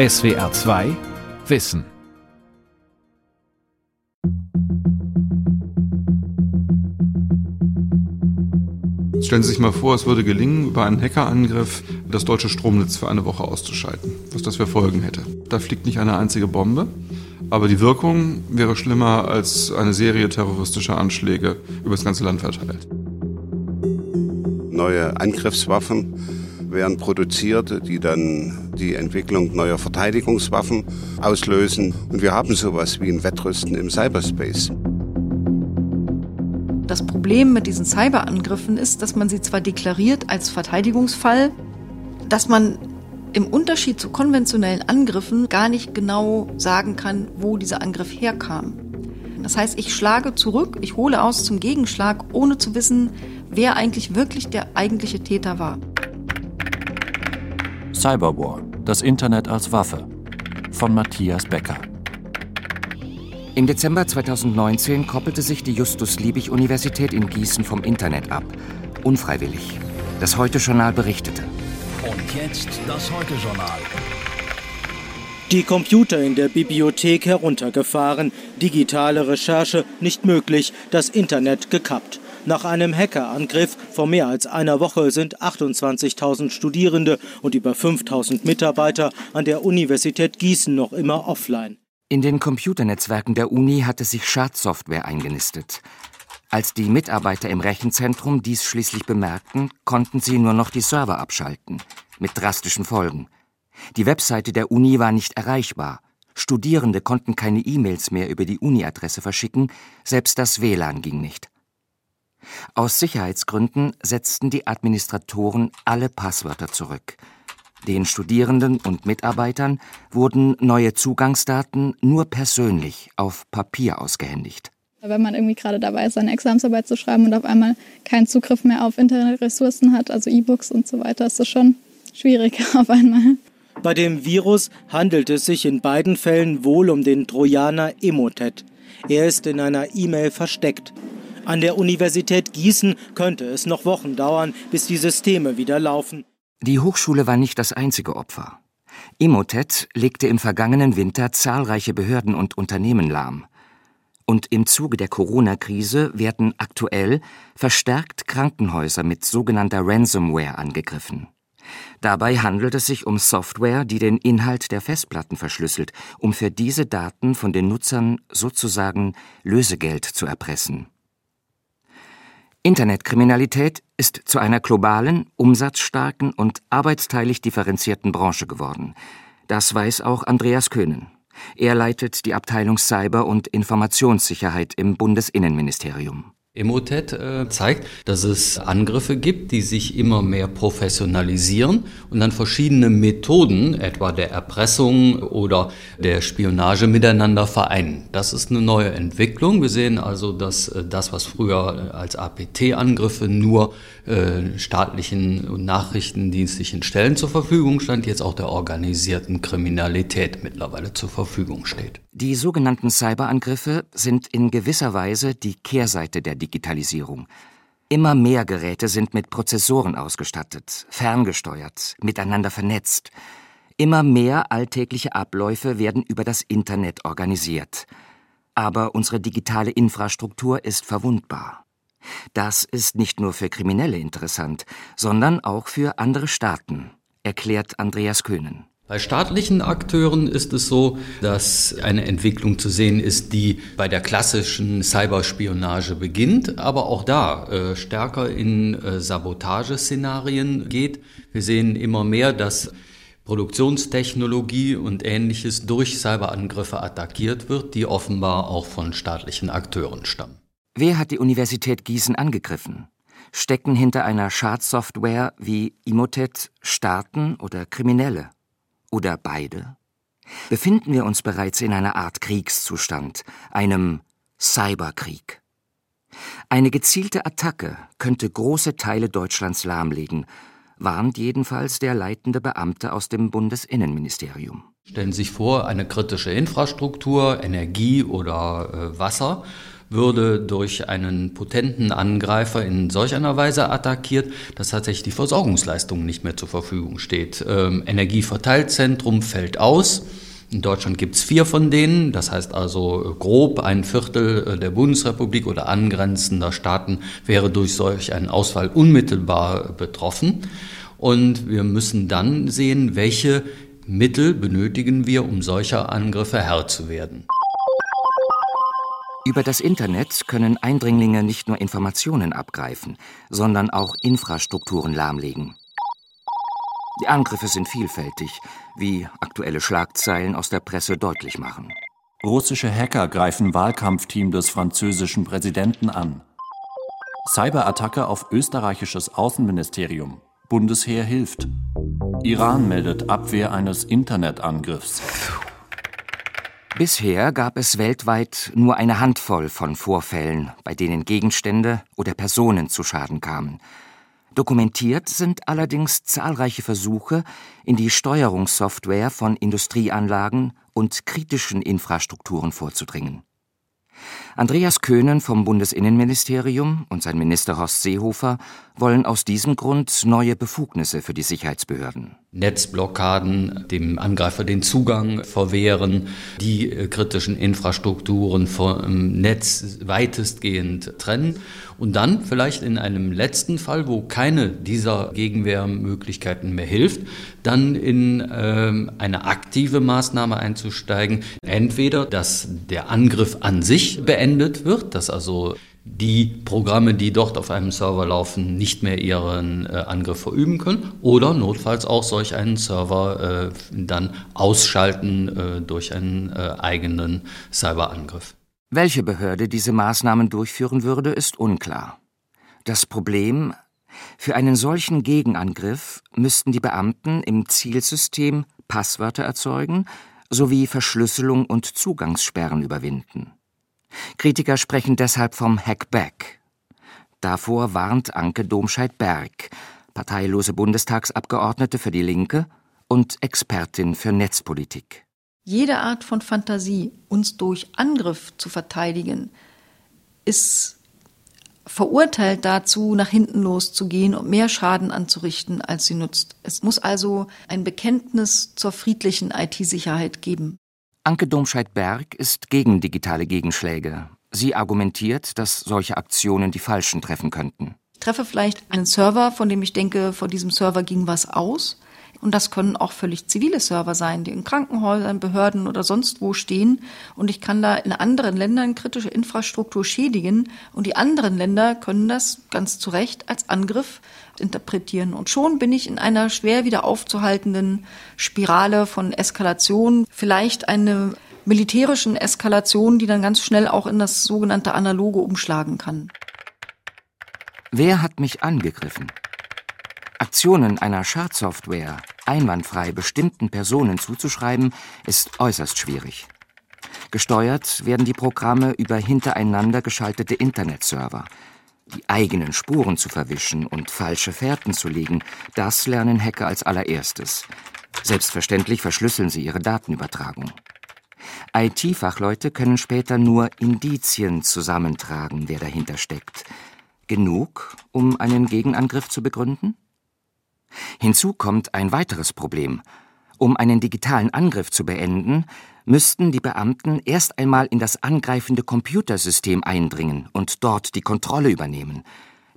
SWR 2 Wissen. Stellen Sie sich mal vor, es würde gelingen, über einen Hackerangriff das deutsche Stromnetz für eine Woche auszuschalten. Was das für Folgen hätte. Da fliegt nicht eine einzige Bombe, aber die Wirkung wäre schlimmer als eine Serie terroristischer Anschläge über das ganze Land verteilt. Neue Angriffswaffen werden produziert, die dann die Entwicklung neuer Verteidigungswaffen auslösen. Und wir haben sowas wie ein Wettrüsten im Cyberspace. Das Problem mit diesen Cyberangriffen ist, dass man sie zwar deklariert als Verteidigungsfall, dass man im Unterschied zu konventionellen Angriffen gar nicht genau sagen kann, wo dieser Angriff herkam. Das heißt, ich schlage zurück, ich hole aus zum Gegenschlag, ohne zu wissen, wer eigentlich wirklich der eigentliche Täter war. Cyberwar, das Internet als Waffe von Matthias Becker. Im Dezember 2019 koppelte sich die Justus-Liebig-Universität in Gießen vom Internet ab. Unfreiwillig. Das Heute-Journal berichtete. Und jetzt das Heute-Journal. Die Computer in der Bibliothek heruntergefahren, digitale Recherche nicht möglich, das Internet gekappt. Nach einem Hackerangriff vor mehr als einer Woche sind 28.000 Studierende und über 5.000 Mitarbeiter an der Universität Gießen noch immer offline. In den Computernetzwerken der Uni hatte sich Schadsoftware eingenistet. Als die Mitarbeiter im Rechenzentrum dies schließlich bemerkten, konnten sie nur noch die Server abschalten, mit drastischen Folgen. Die Webseite der Uni war nicht erreichbar. Studierende konnten keine E-Mails mehr über die Uni-Adresse verschicken, selbst das WLAN ging nicht. Aus Sicherheitsgründen setzten die Administratoren alle Passwörter zurück. Den Studierenden und Mitarbeitern wurden neue Zugangsdaten nur persönlich auf Papier ausgehändigt. Wenn man irgendwie gerade dabei ist, seine Examensarbeit zu schreiben und auf einmal keinen Zugriff mehr auf Internetressourcen hat, also E-Books und so weiter, ist das schon schwierig auf einmal. Bei dem Virus handelt es sich in beiden Fällen wohl um den Trojaner Emotet. Er ist in einer E-Mail versteckt. An der Universität Gießen könnte es noch Wochen dauern, bis die Systeme wieder laufen. Die Hochschule war nicht das einzige Opfer. Emotet legte im vergangenen Winter zahlreiche Behörden und Unternehmen lahm. Und im Zuge der Corona-Krise werden aktuell verstärkt Krankenhäuser mit sogenannter Ransomware angegriffen. Dabei handelt es sich um Software, die den Inhalt der Festplatten verschlüsselt, um für diese Daten von den Nutzern sozusagen Lösegeld zu erpressen. Internetkriminalität ist zu einer globalen, umsatzstarken und arbeitsteilig differenzierten Branche geworden. Das weiß auch Andreas Köhnen. Er leitet die Abteilung Cyber- und Informationssicherheit im Bundesinnenministerium. Emotet äh, zeigt, dass es Angriffe gibt, die sich immer mehr professionalisieren und dann verschiedene Methoden, etwa der Erpressung oder der Spionage, miteinander vereinen. Das ist eine neue Entwicklung. Wir sehen also, dass äh, das, was früher als APT-Angriffe nur äh, staatlichen und nachrichtendienstlichen Stellen zur Verfügung stand, jetzt auch der organisierten Kriminalität mittlerweile zur Verfügung steht. Die sogenannten Cyberangriffe sind in gewisser Weise die Kehrseite der Digitalisierung. Immer mehr Geräte sind mit Prozessoren ausgestattet, ferngesteuert, miteinander vernetzt. Immer mehr alltägliche Abläufe werden über das Internet organisiert. Aber unsere digitale Infrastruktur ist verwundbar. Das ist nicht nur für Kriminelle interessant, sondern auch für andere Staaten, erklärt Andreas Köhnen. Bei staatlichen Akteuren ist es so, dass eine Entwicklung zu sehen ist, die bei der klassischen Cyberspionage beginnt, aber auch da äh, stärker in äh, Sabotageszenarien geht. Wir sehen immer mehr, dass Produktionstechnologie und ähnliches durch Cyberangriffe attackiert wird, die offenbar auch von staatlichen Akteuren stammen. Wer hat die Universität Gießen angegriffen? Stecken hinter einer Schadsoftware wie Imotet Staaten oder Kriminelle? Oder beide? Befinden wir uns bereits in einer Art Kriegszustand, einem Cyberkrieg? Eine gezielte Attacke könnte große Teile Deutschlands lahmlegen, warnt jedenfalls der leitende Beamte aus dem Bundesinnenministerium. Stellen Sie sich vor, eine kritische Infrastruktur, Energie oder äh, Wasser würde durch einen potenten Angreifer in solch einer Weise attackiert, dass tatsächlich die Versorgungsleistung nicht mehr zur Verfügung steht. Ähm, Energieverteilzentrum fällt aus. In Deutschland gibt es vier von denen, das heißt also grob ein Viertel äh, der Bundesrepublik oder angrenzender Staaten wäre durch solch einen Ausfall unmittelbar betroffen. Und wir müssen dann sehen, welche Mittel benötigen wir, um solcher Angriffe Herr zu werden. Über das Internet können Eindringlinge nicht nur Informationen abgreifen, sondern auch Infrastrukturen lahmlegen. Die Angriffe sind vielfältig, wie aktuelle Schlagzeilen aus der Presse deutlich machen. Russische Hacker greifen Wahlkampfteam des französischen Präsidenten an. Cyberattacke auf österreichisches Außenministerium. Bundesheer hilft. Iran meldet Abwehr eines Internetangriffs. Bisher gab es weltweit nur eine Handvoll von Vorfällen, bei denen Gegenstände oder Personen zu Schaden kamen. Dokumentiert sind allerdings zahlreiche Versuche, in die Steuerungssoftware von Industrieanlagen und kritischen Infrastrukturen vorzudringen. Andreas Köhnen vom Bundesinnenministerium und sein Minister Horst Seehofer wollen aus diesem Grund neue Befugnisse für die Sicherheitsbehörden. Netzblockaden, dem Angreifer den Zugang verwehren, die äh, kritischen Infrastrukturen vom Netz weitestgehend trennen und dann vielleicht in einem letzten Fall, wo keine dieser Gegenwehrmöglichkeiten mehr hilft, dann in äh, eine aktive Maßnahme einzusteigen. Entweder, dass der Angriff an sich beendet wird, dass also die Programme, die dort auf einem Server laufen, nicht mehr ihren äh, Angriff verüben können oder notfalls auch solch einen Server äh, dann ausschalten äh, durch einen äh, eigenen Cyberangriff. Welche Behörde diese Maßnahmen durchführen würde, ist unklar. Das Problem, für einen solchen Gegenangriff müssten die Beamten im Zielsystem Passwörter erzeugen sowie Verschlüsselung und Zugangssperren überwinden. Kritiker sprechen deshalb vom Hackback. Davor warnt Anke Domscheit-Berg, parteilose Bundestagsabgeordnete für die Linke und Expertin für Netzpolitik. Jede Art von Fantasie, uns durch Angriff zu verteidigen, ist verurteilt dazu, nach hinten loszugehen und mehr Schaden anzurichten, als sie nutzt. Es muss also ein Bekenntnis zur friedlichen IT-Sicherheit geben. Anke Domscheit-Berg ist gegen digitale Gegenschläge. Sie argumentiert, dass solche Aktionen die Falschen treffen könnten. Ich treffe vielleicht einen Server, von dem ich denke, vor diesem Server ging was aus. Und das können auch völlig zivile Server sein, die in Krankenhäusern, Behörden oder sonst wo stehen. Und ich kann da in anderen Ländern kritische Infrastruktur schädigen. Und die anderen Länder können das ganz zu Recht als Angriff interpretieren. Und schon bin ich in einer schwer wieder aufzuhaltenden Spirale von Eskalation. Vielleicht eine militärischen Eskalation, die dann ganz schnell auch in das sogenannte Analoge umschlagen kann. Wer hat mich angegriffen? Aktionen einer Schadsoftware einwandfrei bestimmten Personen zuzuschreiben, ist äußerst schwierig. Gesteuert werden die Programme über hintereinander geschaltete Internetserver. Die eigenen Spuren zu verwischen und falsche Fährten zu legen, das lernen Hacker als allererstes. Selbstverständlich verschlüsseln sie ihre Datenübertragung. IT-Fachleute können später nur Indizien zusammentragen, wer dahinter steckt. Genug, um einen Gegenangriff zu begründen? Hinzu kommt ein weiteres Problem. Um einen digitalen Angriff zu beenden, müssten die Beamten erst einmal in das angreifende Computersystem eindringen und dort die Kontrolle übernehmen.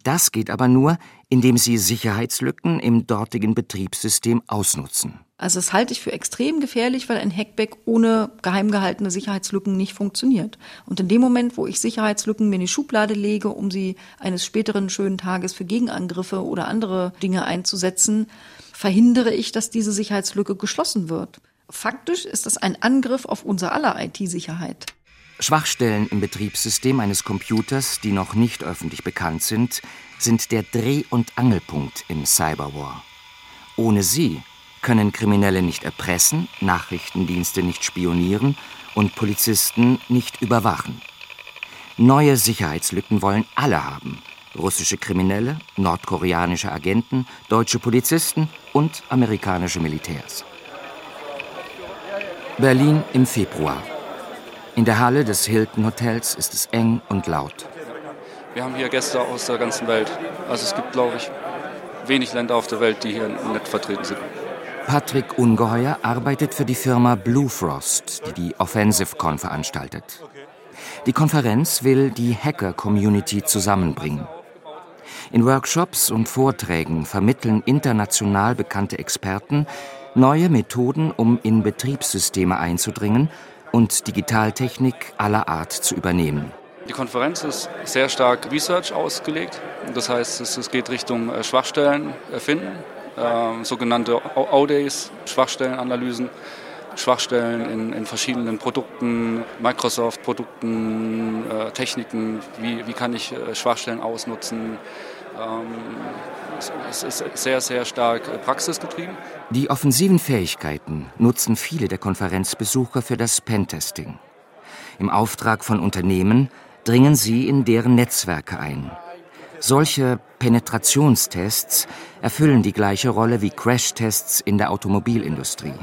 Das geht aber nur, indem sie Sicherheitslücken im dortigen Betriebssystem ausnutzen. Also das halte ich für extrem gefährlich, weil ein Hackback ohne geheim gehaltene Sicherheitslücken nicht funktioniert. Und in dem Moment, wo ich Sicherheitslücken mir in die Schublade lege, um sie eines späteren schönen Tages für Gegenangriffe oder andere Dinge einzusetzen, verhindere ich, dass diese Sicherheitslücke geschlossen wird. Faktisch ist das ein Angriff auf unser aller IT-Sicherheit. Schwachstellen im Betriebssystem eines Computers, die noch nicht öffentlich bekannt sind, sind der Dreh- und Angelpunkt im Cyberwar. Ohne sie können Kriminelle nicht erpressen, Nachrichtendienste nicht spionieren und Polizisten nicht überwachen. Neue Sicherheitslücken wollen alle haben. Russische Kriminelle, nordkoreanische Agenten, deutsche Polizisten und amerikanische Militärs. Berlin im Februar. In der Halle des Hilton Hotels ist es eng und laut. Wir haben hier Gäste aus der ganzen Welt. Also es gibt, glaube ich, wenig Länder auf der Welt, die hier nicht vertreten sind. Patrick Ungeheuer arbeitet für die Firma Blue Frost, die die OffensiveCon veranstaltet. Die Konferenz will die Hacker-Community zusammenbringen. In Workshops und Vorträgen vermitteln international bekannte Experten neue Methoden, um in Betriebssysteme einzudringen und Digitaltechnik aller Art zu übernehmen. Die Konferenz ist sehr stark Research ausgelegt. Das heißt, es geht Richtung äh, Schwachstellen erfinden, äh, sogenannte O-Days, Schwachstellenanalysen, Schwachstellen in, in verschiedenen Produkten, Microsoft-Produkten, äh, Techniken, wie, wie kann ich äh, Schwachstellen ausnutzen. Ähm, es ist sehr, sehr stark äh, praxisgetrieben. Die offensiven Fähigkeiten nutzen viele der Konferenzbesucher für das Pentesting. Im Auftrag von Unternehmen dringen sie in deren Netzwerke ein. Solche Penetrationstests erfüllen die gleiche Rolle wie Crashtests in der Automobilindustrie.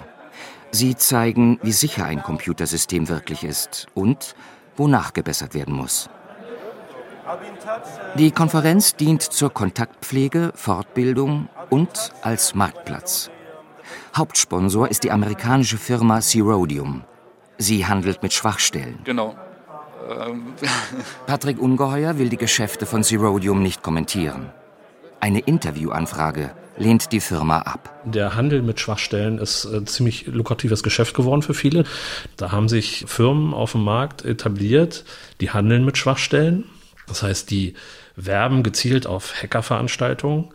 Sie zeigen, wie sicher ein Computersystem wirklich ist und wo nachgebessert werden muss. Die Konferenz dient zur Kontaktpflege, Fortbildung und als Marktplatz. Hauptsponsor ist die amerikanische Firma Zerodium. Sie handelt mit Schwachstellen. Genau. Ähm. Patrick Ungeheuer will die Geschäfte von Zerodium nicht kommentieren. Eine Interviewanfrage lehnt die Firma ab. Der Handel mit Schwachstellen ist ein ziemlich lukratives Geschäft geworden für viele. Da haben sich Firmen auf dem Markt etabliert, die handeln mit Schwachstellen. Das heißt, die werben gezielt auf Hackerveranstaltungen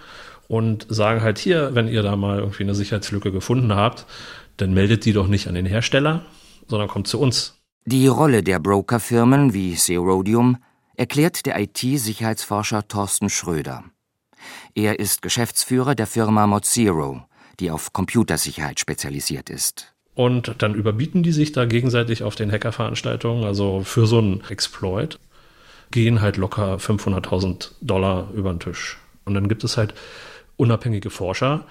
und sagen halt hier, wenn ihr da mal irgendwie eine Sicherheitslücke gefunden habt, dann meldet die doch nicht an den Hersteller, sondern kommt zu uns. Die Rolle der Brokerfirmen wie Zerodium erklärt der IT-Sicherheitsforscher Thorsten Schröder. Er ist Geschäftsführer der Firma Mozero, die auf Computersicherheit spezialisiert ist. Und dann überbieten die sich da gegenseitig auf den Hackerveranstaltungen, also für so einen Exploit, gehen halt locker 500.000 Dollar über den Tisch. Und dann gibt es halt unabhängige Forscher,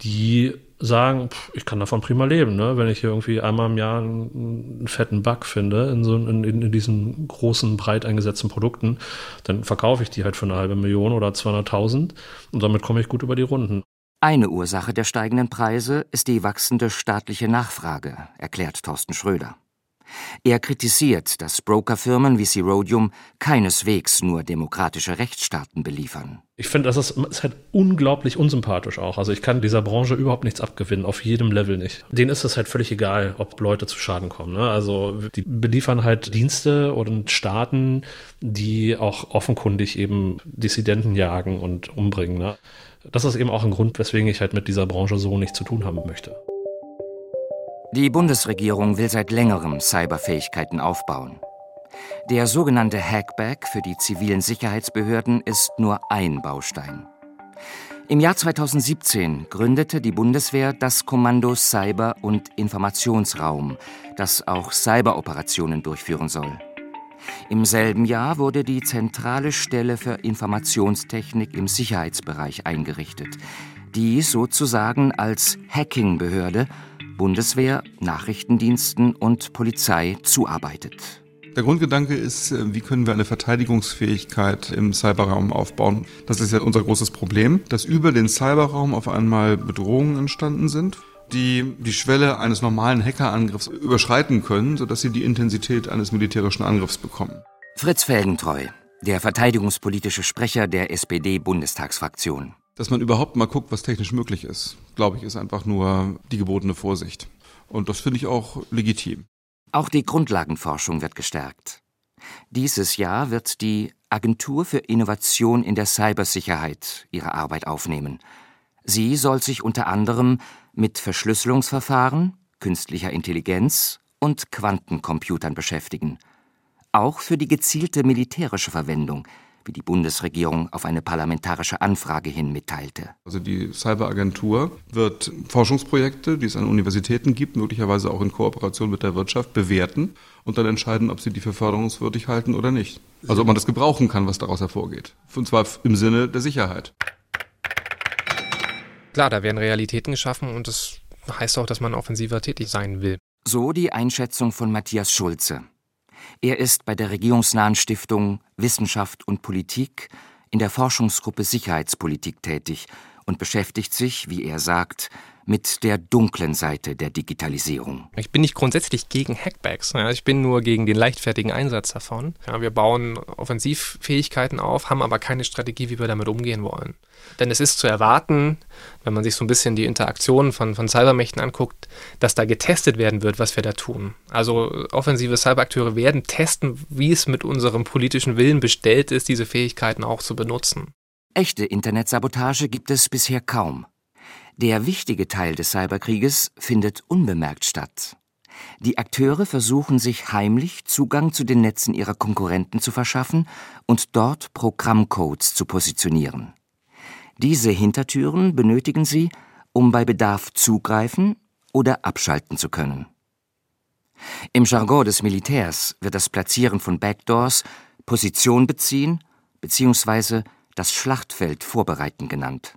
die sagen, pff, ich kann davon prima leben, ne? wenn ich hier irgendwie einmal im Jahr einen, einen fetten Bug finde in, so, in, in, diesen großen, breit eingesetzten Produkten, dann verkaufe ich die halt für eine halbe Million oder 200.000 und damit komme ich gut über die Runden. Eine Ursache der steigenden Preise ist die wachsende staatliche Nachfrage, erklärt Thorsten Schröder. Er kritisiert, dass Brokerfirmen wie Zerodium keineswegs nur demokratische Rechtsstaaten beliefern. Ich finde, das ist, ist, halt unglaublich unsympathisch auch. Also ich kann dieser Branche überhaupt nichts abgewinnen, auf jedem Level nicht. Denen ist es halt völlig egal, ob Leute zu Schaden kommen. Ne? Also die beliefern halt Dienste und Staaten, die auch offenkundig eben Dissidenten jagen und umbringen. Ne? Das ist eben auch ein Grund, weswegen ich halt mit dieser Branche so nichts zu tun haben möchte. Die Bundesregierung will seit längerem Cyberfähigkeiten aufbauen. Der sogenannte Hackback für die zivilen Sicherheitsbehörden ist nur ein Baustein. Im Jahr 2017 gründete die Bundeswehr das Kommando Cyber- und Informationsraum, das auch Cyberoperationen durchführen soll. Im selben Jahr wurde die zentrale Stelle für Informationstechnik im Sicherheitsbereich eingerichtet, die sozusagen als Hacking-Behörde Bundeswehr, Nachrichtendiensten und Polizei zuarbeitet. Der Grundgedanke ist, äh, wie können wir eine Verteidigungsfähigkeit im Cyberraum aufbauen? Das ist ja unser großes Problem, dass über den Cyberraum auf einmal Bedrohungen entstanden sind, die die Schwelle eines normalen Hackerangriffs überschreiten können, sodass sie die Intensität eines militärischen Angriffs bekommen. Fritz Felgentreu, der verteidigungspolitische Sprecher der SPD-Bundestagsfraktion. Dass man überhaupt mal guckt, was technisch möglich ist, glaube ich, ist einfach nur die gebotene Vorsicht. Und das finde ich auch legitim. Auch die Grundlagenforschung wird gestärkt. Dieses Jahr wird die Agentur für Innovation in der Cybersicherheit ihre Arbeit aufnehmen. Sie soll sich unter anderem mit Verschlüsselungsverfahren, künstlicher Intelligenz und Quantencomputern beschäftigen. Auch für die gezielte militärische Verwendung wie die Bundesregierung auf eine parlamentarische Anfrage hin mitteilte. Also die Cyberagentur wird Forschungsprojekte, die es an Universitäten gibt, möglicherweise auch in Kooperation mit der Wirtschaft, bewerten und dann entscheiden, ob sie die für förderungswürdig halten oder nicht. Also ob man das gebrauchen kann, was daraus hervorgeht. Und zwar im Sinne der Sicherheit. Klar, da werden Realitäten geschaffen und das heißt auch, dass man offensiver tätig sein will. So die Einschätzung von Matthias Schulze. Er ist bei der regierungsnahen Stiftung Wissenschaft und Politik in der Forschungsgruppe Sicherheitspolitik tätig und beschäftigt sich, wie er sagt, mit der dunklen Seite der Digitalisierung. Ich bin nicht grundsätzlich gegen Hackbacks. Ich bin nur gegen den leichtfertigen Einsatz davon. wir bauen Offensivfähigkeiten auf, haben aber keine Strategie, wie wir damit umgehen wollen. Denn es ist zu erwarten, wenn man sich so ein bisschen die Interaktion von, von Cybermächten anguckt, dass da getestet werden wird, was wir da tun. Also offensive Cyberakteure werden testen, wie es mit unserem politischen Willen bestellt ist, diese Fähigkeiten auch zu benutzen. Echte Internetsabotage gibt es bisher kaum. Der wichtige Teil des Cyberkrieges findet unbemerkt statt. Die Akteure versuchen sich heimlich Zugang zu den Netzen ihrer Konkurrenten zu verschaffen und dort Programmcodes zu positionieren. Diese Hintertüren benötigen sie, um bei Bedarf zugreifen oder abschalten zu können. Im Jargon des Militärs wird das Platzieren von Backdoors Position beziehen bzw. das Schlachtfeld vorbereiten genannt.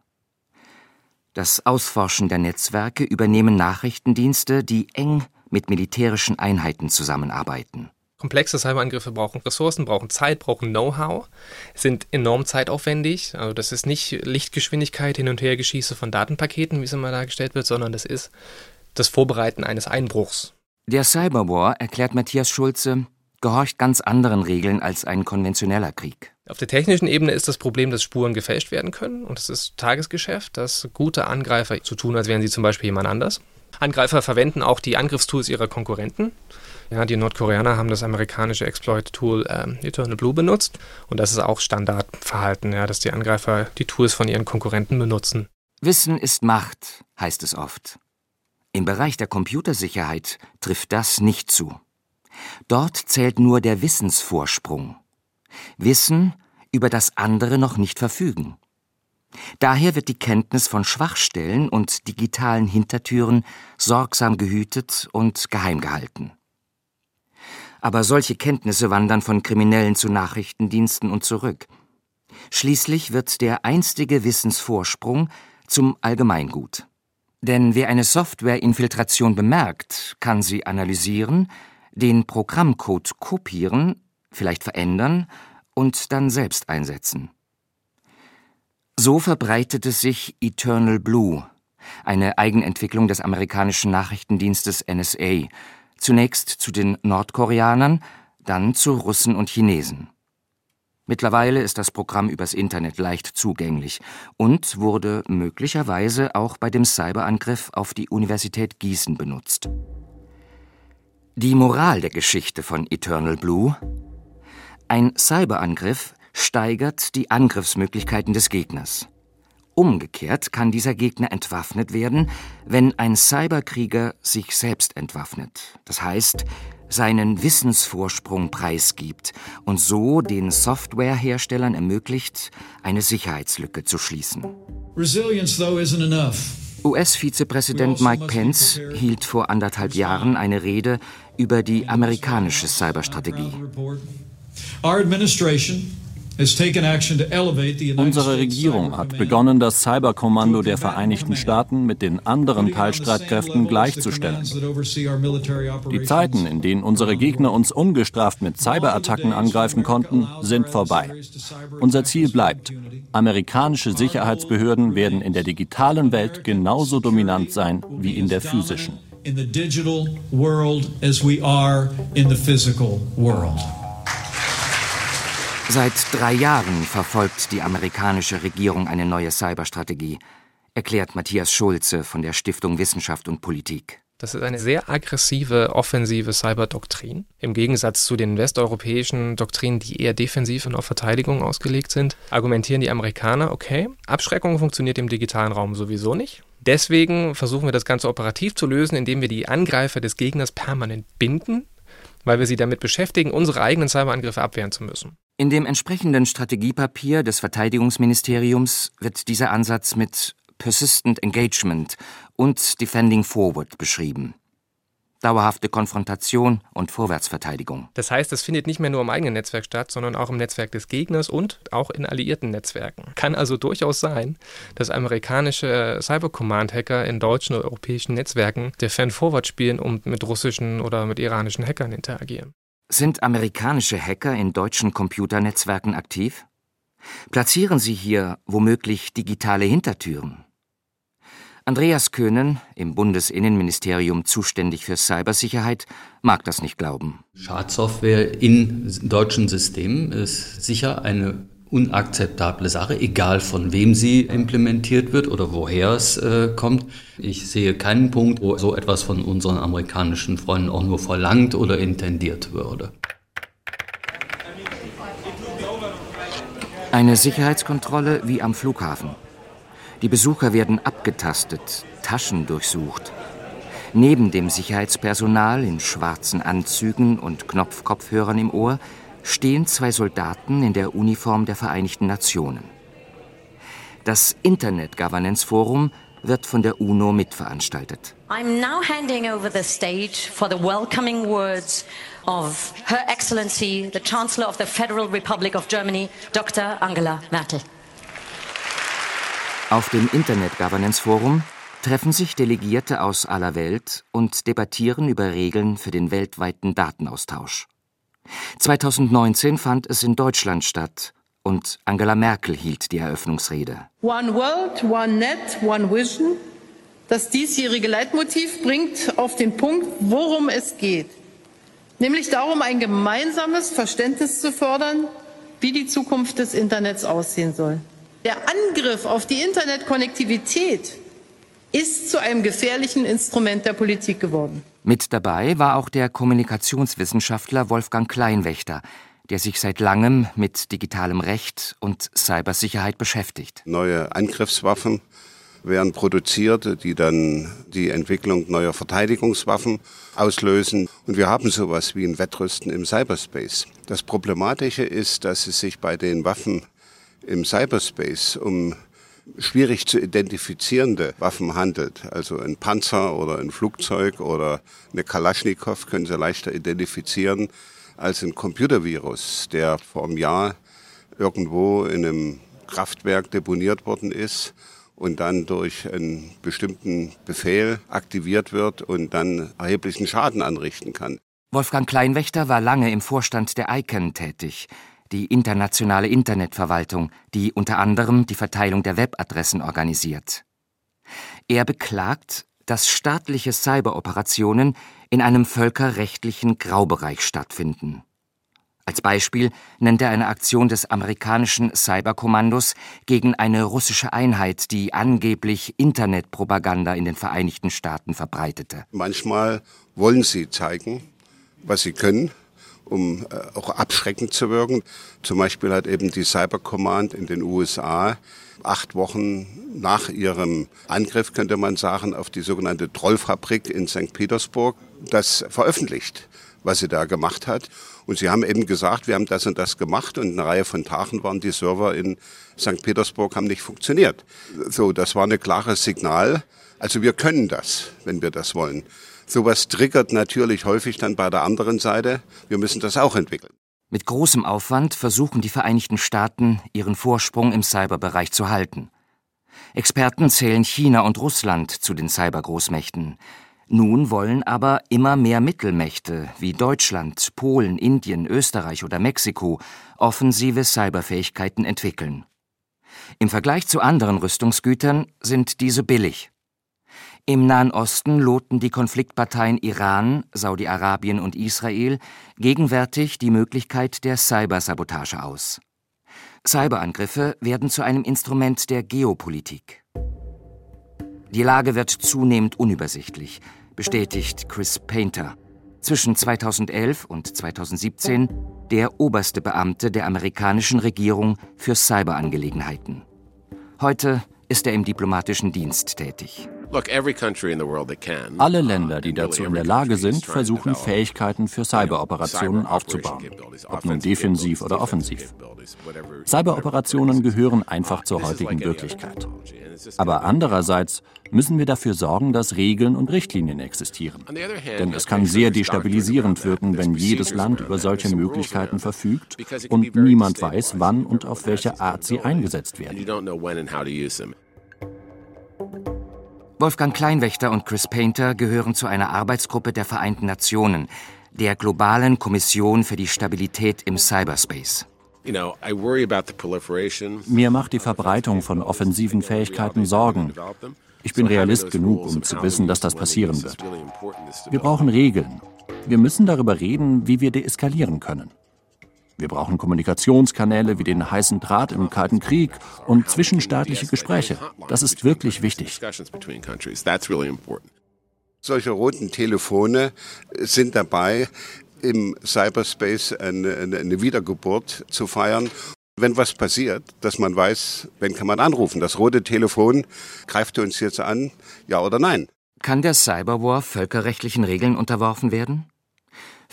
Das Ausforschen der Netzwerke übernehmen Nachrichtendienste, die eng mit militärischen Einheiten zusammenarbeiten. Komplexe Cyberangriffe brauchen Ressourcen, brauchen Zeit, brauchen Know-how, sind enorm zeitaufwendig. Also das ist nicht Lichtgeschwindigkeit hin und her Geschieße von Datenpaketen, wie es immer dargestellt wird, sondern das ist das Vorbereiten eines Einbruchs. Der Cyberwar, erklärt Matthias Schulze, gehorcht ganz anderen Regeln als ein konventioneller Krieg. Auf der technischen Ebene ist das Problem, dass Spuren gefälscht werden können und es ist Tagesgeschäft, dass gute Angreifer zu tun, als wären sie zum Beispiel jemand anders. Angreifer verwenden auch die Angriffstools ihrer Konkurrenten. Ja, die Nordkoreaner haben das amerikanische Exploit-Tool ähm, Eternal Blue benutzt und das ist auch Standardverhalten, ja, dass die Angreifer die Tools von ihren Konkurrenten benutzen. Wissen ist Macht, heißt es oft. Im Bereich der Computersicherheit trifft das nicht zu. Dort zählt nur der Wissensvorsprung. Wissen, über das andere noch nicht verfügen. Daher wird die Kenntnis von Schwachstellen und digitalen Hintertüren sorgsam gehütet und geheim gehalten. Aber solche Kenntnisse wandern von Kriminellen zu Nachrichtendiensten und zurück. Schließlich wird der einstige Wissensvorsprung zum Allgemeingut. Denn wer eine Softwareinfiltration bemerkt, kann sie analysieren, den Programmcode kopieren, vielleicht verändern und dann selbst einsetzen. So verbreitete sich Eternal Blue, eine Eigenentwicklung des amerikanischen Nachrichtendienstes NSA, zunächst zu den Nordkoreanern, dann zu Russen und Chinesen. Mittlerweile ist das Programm übers Internet leicht zugänglich und wurde möglicherweise auch bei dem Cyberangriff auf die Universität Gießen benutzt. Die Moral der Geschichte von Eternal Blue ein Cyberangriff steigert die Angriffsmöglichkeiten des Gegners. Umgekehrt kann dieser Gegner entwaffnet werden, wenn ein Cyberkrieger sich selbst entwaffnet. Das heißt, seinen Wissensvorsprung preisgibt und so den Softwareherstellern ermöglicht, eine Sicherheitslücke zu schließen. US-Vizepräsident also Mike Pence hielt vor anderthalb Jahren eine Rede über die amerikanische Cyberstrategie. Unsere Regierung hat begonnen, das Cyberkommando der Vereinigten Staaten mit den anderen Teilstreitkräften gleichzustellen. Die Zeiten, in denen unsere Gegner uns ungestraft mit Cyberattacken angreifen konnten, sind vorbei. Unser Ziel bleibt, amerikanische Sicherheitsbehörden werden in der digitalen Welt genauso dominant sein wie in der physischen. In the digital world as we are in the physical world. Seit drei Jahren verfolgt die amerikanische Regierung eine neue Cyberstrategie, erklärt Matthias Schulze von der Stiftung Wissenschaft und Politik. Das ist eine sehr aggressive, offensive Cyberdoktrin. Im Gegensatz zu den westeuropäischen Doktrinen, die eher defensiv und auf Verteidigung ausgelegt sind, argumentieren die Amerikaner, okay, Abschreckung funktioniert im digitalen Raum sowieso nicht. Deswegen versuchen wir das Ganze operativ zu lösen, indem wir die Angreifer des Gegners permanent binden, weil wir sie damit beschäftigen, unsere eigenen Cyberangriffe abwehren zu müssen. In dem entsprechenden Strategiepapier des Verteidigungsministeriums wird dieser Ansatz mit Persistent Engagement und Defending Forward beschrieben. Dauerhafte Konfrontation und Vorwärtsverteidigung. Das heißt, es findet nicht mehr nur im eigenen Netzwerk statt, sondern auch im Netzwerk des Gegners und auch in alliierten Netzwerken. Kann also durchaus sein, dass amerikanische Cybercommand-Hacker in deutschen oder europäischen Netzwerken Defend Forward spielen und mit russischen oder mit iranischen Hackern interagieren. Sind amerikanische Hacker in deutschen Computernetzwerken aktiv? Platzieren sie hier womöglich digitale Hintertüren? Andreas Köhnen, im Bundesinnenministerium zuständig für Cybersicherheit, mag das nicht glauben. Schadsoftware in deutschen Systemen ist sicher eine unakzeptable Sache, egal von wem sie implementiert wird oder woher es äh, kommt. Ich sehe keinen Punkt, wo so etwas von unseren amerikanischen Freunden auch nur verlangt oder intendiert würde. Eine Sicherheitskontrolle wie am Flughafen. Die Besucher werden abgetastet, Taschen durchsucht. Neben dem Sicherheitspersonal in schwarzen Anzügen und Knopfkopfhörern im Ohr stehen zwei Soldaten in der Uniform der Vereinigten Nationen. Das Internet Governance Forum wird von der UNO mitveranstaltet. I'm now handing over the stage for the welcoming words of Her Excellency, the Chancellor of the Federal Republic of Germany, Dr. Angela Merkel. Auf dem Internet Governance Forum treffen sich Delegierte aus aller Welt und debattieren über Regeln für den weltweiten Datenaustausch. 2019 fand es in Deutschland statt und Angela Merkel hielt die Eröffnungsrede. One World, One Net, One Vision. Das diesjährige Leitmotiv bringt auf den Punkt, worum es geht. Nämlich darum, ein gemeinsames Verständnis zu fördern, wie die Zukunft des Internets aussehen soll. Der Angriff auf die Internetkonnektivität ist zu einem gefährlichen Instrument der Politik geworden. Mit dabei war auch der Kommunikationswissenschaftler Wolfgang Kleinwächter, der sich seit langem mit digitalem Recht und Cybersicherheit beschäftigt. Neue Angriffswaffen werden produziert, die dann die Entwicklung neuer Verteidigungswaffen auslösen. Und wir haben sowas wie ein Wettrüsten im Cyberspace. Das Problematische ist, dass es sich bei den Waffen im Cyberspace um schwierig zu identifizierende Waffen handelt. Also ein Panzer oder ein Flugzeug oder eine Kalaschnikow können Sie leichter identifizieren als ein Computervirus, der vor einem Jahr irgendwo in einem Kraftwerk deponiert worden ist und dann durch einen bestimmten Befehl aktiviert wird und dann erheblichen Schaden anrichten kann. Wolfgang Kleinwächter war lange im Vorstand der ICANN tätig die internationale Internetverwaltung, die unter anderem die Verteilung der Webadressen organisiert. Er beklagt, dass staatliche Cyberoperationen in einem völkerrechtlichen Graubereich stattfinden. Als Beispiel nennt er eine Aktion des amerikanischen Cyberkommandos gegen eine russische Einheit, die angeblich Internetpropaganda in den Vereinigten Staaten verbreitete. Manchmal wollen sie zeigen, was sie können, um äh, auch abschreckend zu wirken. Zum Beispiel hat eben die Cyber Command in den USA acht Wochen nach ihrem Angriff, könnte man sagen, auf die sogenannte Trollfabrik in St. Petersburg das veröffentlicht, was sie da gemacht hat. Und sie haben eben gesagt, wir haben das und das gemacht und eine Reihe von Tagen waren die Server in St. Petersburg haben nicht funktioniert. So, das war ein klares Signal. Also wir können das, wenn wir das wollen. Sowas triggert natürlich häufig dann bei der anderen Seite. Wir müssen das auch entwickeln. Mit großem Aufwand versuchen die Vereinigten Staaten, ihren Vorsprung im Cyberbereich zu halten. Experten zählen China und Russland zu den Cybergroßmächten. Nun wollen aber immer mehr Mittelmächte wie Deutschland, Polen, Indien, Österreich oder Mexiko offensive Cyberfähigkeiten entwickeln. Im Vergleich zu anderen Rüstungsgütern sind diese billig. Im Nahen Osten loten die Konfliktparteien Iran, Saudi-Arabien und Israel gegenwärtig die Möglichkeit der Cybersabotage aus. Cyberangriffe werden zu einem Instrument der Geopolitik. Die Lage wird zunehmend unübersichtlich, bestätigt Chris Painter, zwischen 2011 und 2017 der oberste Beamte der amerikanischen Regierung für Cyberangelegenheiten. Heute ist er im diplomatischen Dienst tätig. Alle Länder, die dazu in der Lage sind, versuchen Fähigkeiten für Cyberoperationen aufzubauen, ob nun defensiv oder offensiv. Cyberoperationen gehören einfach zur heutigen Wirklichkeit. Aber andererseits müssen wir dafür sorgen, dass Regeln und Richtlinien existieren. Denn es kann sehr destabilisierend wirken, wenn jedes Land über solche Möglichkeiten verfügt und niemand weiß, wann und auf welche Art sie eingesetzt werden. Wolfgang Kleinwächter und Chris Painter gehören zu einer Arbeitsgruppe der Vereinten Nationen, der globalen Kommission für die Stabilität im Cyberspace. Mir macht die Verbreitung von offensiven Fähigkeiten Sorgen. Ich bin Realist genug, um zu wissen, dass das passieren wird. Wir brauchen Regeln. Wir müssen darüber reden, wie wir deeskalieren können. Wir brauchen Kommunikationskanäle wie den heißen Draht im Kalten Krieg und zwischenstaatliche Gespräche. Das ist wirklich wichtig. Solche roten Telefone sind dabei, im Cyberspace eine, eine, Wiedergeburt zu feiern. Wenn was passiert, dass man weiß, wen kann man anrufen. Das rote Telefon greift uns jetzt an, ja oder nein. Kann der Cyberwar völkerrechtlichen Regeln unterworfen werden?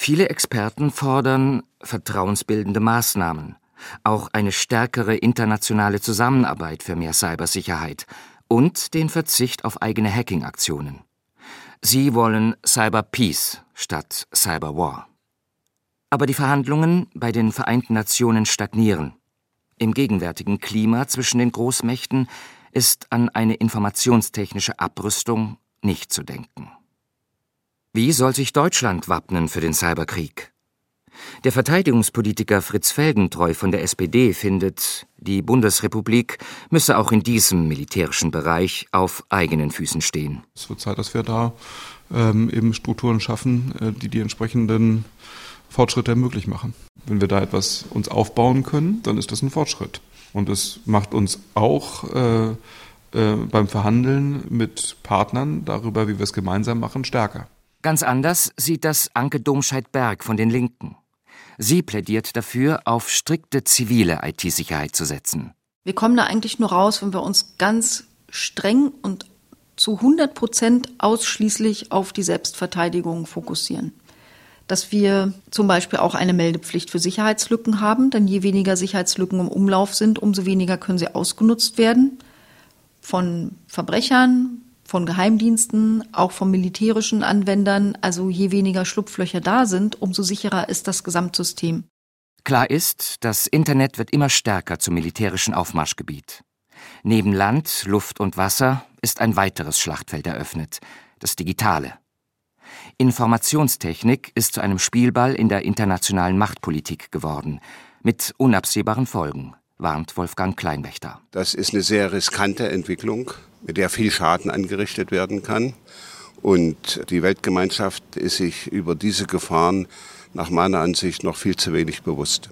Viele Experten fordern vertrauensbildende Maßnahmen, auch eine stärkere internationale Zusammenarbeit für mehr Cybersicherheit und den Verzicht auf eigene Hacking-Aktionen. Sie wollen Cyber Peace statt Cyber War. Aber die Verhandlungen bei den Vereinten Nationen stagnieren. Im gegenwärtigen Klima zwischen den Großmächten ist an eine informationstechnische Abrüstung nicht zu denken. Wie soll sich Deutschland wappnen für den Cyberkrieg? Der Verteidigungspolitiker Fritz Felgentreu von der SPD findet, die Bundesrepublik müsse auch in diesem militärischen Bereich auf eigenen Füßen stehen. Es wird Zeit, dass wir da ähm, eben Strukturen schaffen, äh, die die entsprechenden Fortschritte möglich machen. Wenn wir da etwas uns aufbauen können, dann ist das ein Fortschritt. Und es macht uns auch äh, äh, beim Verhandeln mit Partnern darüber, wie wir es gemeinsam machen, stärker. Ganz anders sieht das Anke Domscheit-Berg von den Linken. Sie plädiert dafür, auf strikte zivile IT-Sicherheit zu setzen. Wir kommen da eigentlich nur raus, wenn wir uns ganz streng und zu 100 Prozent ausschließlich auf die Selbstverteidigung fokussieren dass wir zum Beispiel auch eine Meldepflicht für Sicherheitslücken haben, denn je weniger Sicherheitslücken im Umlauf sind, umso weniger können sie ausgenutzt werden von Verbrechern, von Geheimdiensten, auch von militärischen Anwendern. Also je weniger Schlupflöcher da sind, umso sicherer ist das Gesamtsystem. Klar ist, das Internet wird immer stärker zum militärischen Aufmarschgebiet. Neben Land, Luft und Wasser ist ein weiteres Schlachtfeld eröffnet, das digitale. Informationstechnik ist zu einem Spielball in der internationalen Machtpolitik geworden, mit unabsehbaren Folgen, warnt Wolfgang Kleinwächter. Das ist eine sehr riskante Entwicklung, mit der viel Schaden angerichtet werden kann. Und die Weltgemeinschaft ist sich über diese Gefahren nach meiner Ansicht noch viel zu wenig bewusst.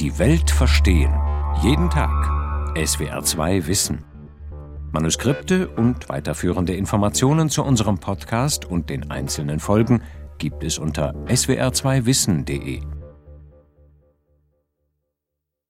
Die Welt verstehen. Jeden Tag. SWR 2 Wissen. Manuskripte und weiterführende Informationen zu unserem Podcast und den einzelnen Folgen gibt es unter swr2wissen.de.